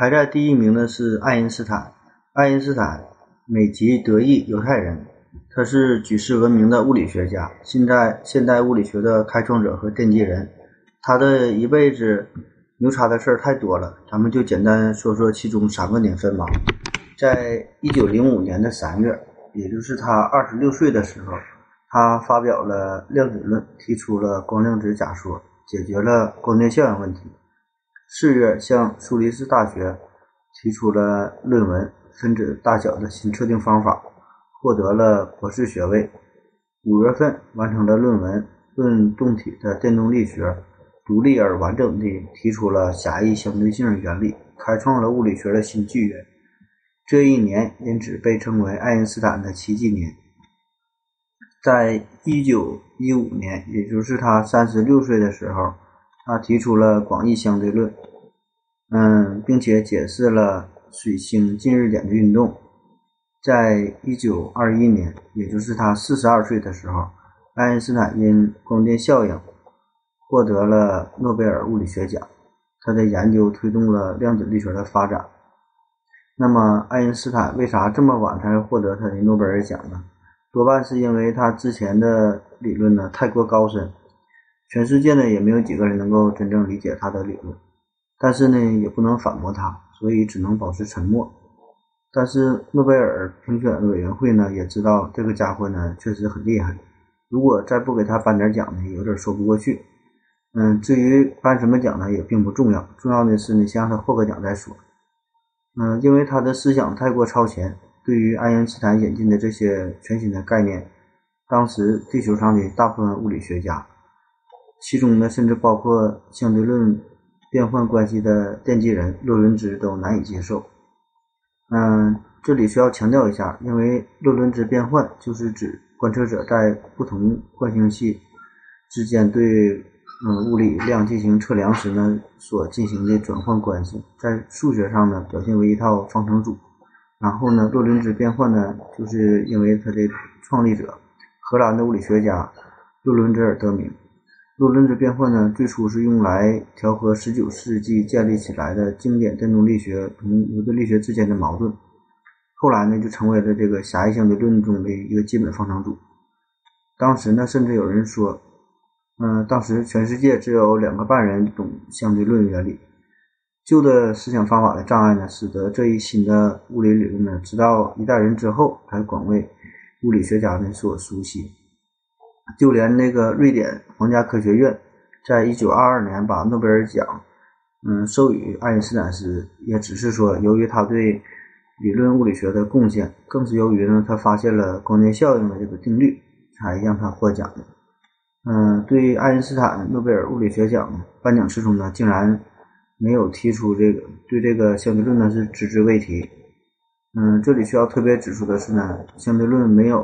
排在第一名的是爱因斯坦。爱因斯坦，美籍德裔犹太人，他是举世闻名的物理学家，现在现代物理学的开创者和奠基人。他的一辈子牛叉的事儿太多了，咱们就简单说说其中三个年份吧。在一九零五年的三月，也就是他二十六岁的时候，他发表了量子论，提出了光量子假说，解决了光电效应问题。四月，向苏黎世大学提出了论文《分子大小的新测定方法》，获得了博士学位。五月份，完成了论文《论动体的电动力学》。独立而完整地提出了狭义相对性原理，开创了物理学的新纪元。这一年因此被称为爱因斯坦的奇迹年。在一九一五年，也就是他三十六岁的时候，他提出了广义相对论，嗯，并且解释了水星近日点的运动。在一九二一年，也就是他四十二岁的时候，爱因斯坦因光电效应。获得了诺贝尔物理学奖，他的研究推动了量子力学的发展。那么，爱因斯坦为啥这么晚才获得他的诺贝尔奖呢？多半是因为他之前的理论呢太过高深，全世界呢也没有几个人能够真正理解他的理论。但是呢，也不能反驳他，所以只能保持沉默。但是诺贝尔评选委员会呢也知道这个家伙呢确实很厉害，如果再不给他颁点奖呢，有点说不过去。嗯，至于颁什么奖呢，也并不重要，重要的是你先让他获个奖再说。嗯，因为他的思想太过超前，对于爱因斯坦引进的这些全新的概念，当时地球上的大部分物理学家，其中呢甚至包括相对论变换关系的奠基人洛伦兹都难以接受。嗯，这里需要强调一下，因为洛伦兹变换就是指观测者在不同惯性系之间对。嗯，物理量进行测量时呢，所进行的转换关系，在数学上呢表现为一套方程组。然后呢，洛伦兹变换呢，就是因为它的创立者荷兰的物理学家洛伦兹而得名。洛伦兹变换呢，最初是用来调和19世纪建立起来的经典电动力学同牛顿力学之间的矛盾。后来呢，就成为了这个狭义相对论中的一个基本方程组。当时呢，甚至有人说。嗯，当时全世界只有两个半人懂相对论原理。旧的思想方法的障碍呢，使得这一新的物理理论呢，直到一代人之后才广为物理学家们所熟悉。就连那个瑞典皇家科学院，在一九二二年把诺贝尔奖，嗯，授予爱因斯坦时，也只是说由于他对理论物理学的贡献，更是由于呢，他发现了光电效应的这个定律，才让他获奖的。嗯，对爱因斯坦诺贝尔物理学奖颁奖词中呢，竟然没有提出这个对这个相对论呢是只字未提。嗯，这里需要特别指出的是呢，相对论没有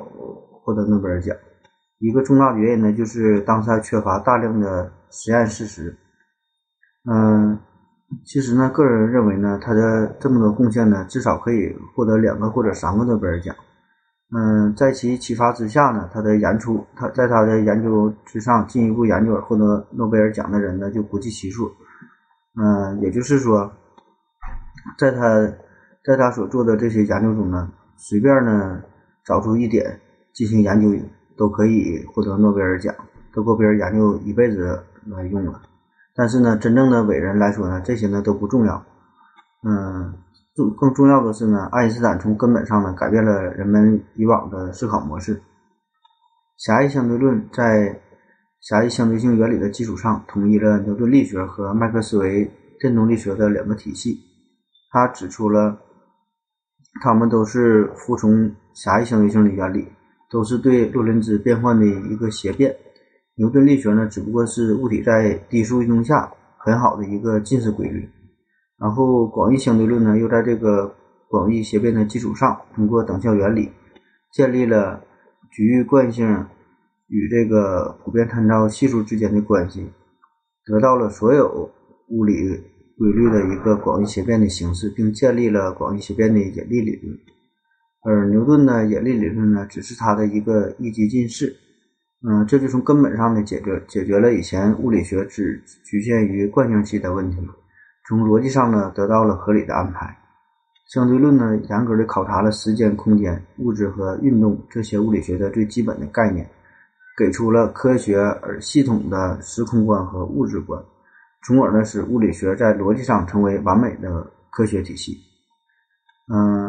获得诺贝尔奖，一个重大的原因呢就是当时还缺乏大量的实验事实。嗯，其实呢，个人认为呢，他的这么多贡献呢，至少可以获得两个或者三个诺贝尔奖。嗯，在其启发之下呢，他的研出，他在他的研究之上进一步研究而获得诺贝尔奖的人呢就不计其数。嗯，也就是说，在他在他所做的这些研究中呢，随便呢找出一点进行研究，都可以获得诺贝尔奖，都够别人研究一辈子来用了。但是呢，真正的伟人来说呢，这些呢都不重要。嗯。更更重要的是呢，爱因斯坦从根本上呢改变了人们以往的思考模式。狭义相对论在狭义相对性原理的基础上，统一了牛顿力学和麦克斯韦电动力学的两个体系。他指出了，他们都是服从狭义相对性的原理，都是对洛伦兹变换的一个斜变。牛顿力学呢，只不过是物体在低速运动下很好的一个近似规律。然后，广义相对论呢，又在这个广义斜变的基础上，通过等效原理，建立了局域惯性与这个普遍参照系数之间的关系，得到了所有物理规律的一个广义斜变的形式，并建立了广义斜变的引力理论。而牛顿的引力理论呢，只是他的一个一级近似。嗯，这就从根本上的解决解决了以前物理学只局限于惯性系的问题。从逻辑上呢得到了合理的安排。相对论呢严格的考察了时间、空间、物质和运动这些物理学的最基本的概念，给出了科学而系统的时空观和物质观，从而呢使物理学在逻辑上成为完美的科学体系。嗯，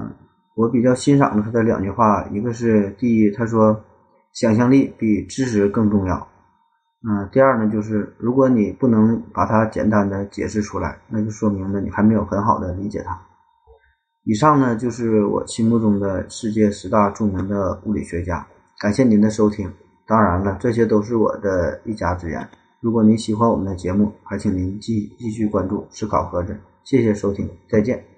我比较欣赏的他的两句话，一个是第一，他说想象力比知识更重要。嗯，第二呢，就是如果你不能把它简单的解释出来，那就说明呢你还没有很好的理解它。以上呢就是我心目中的世界十大著名的物理学家。感谢您的收听，当然了，这些都是我的一家之言。如果您喜欢我们的节目，还请您继继续关注思考盒子。谢谢收听，再见。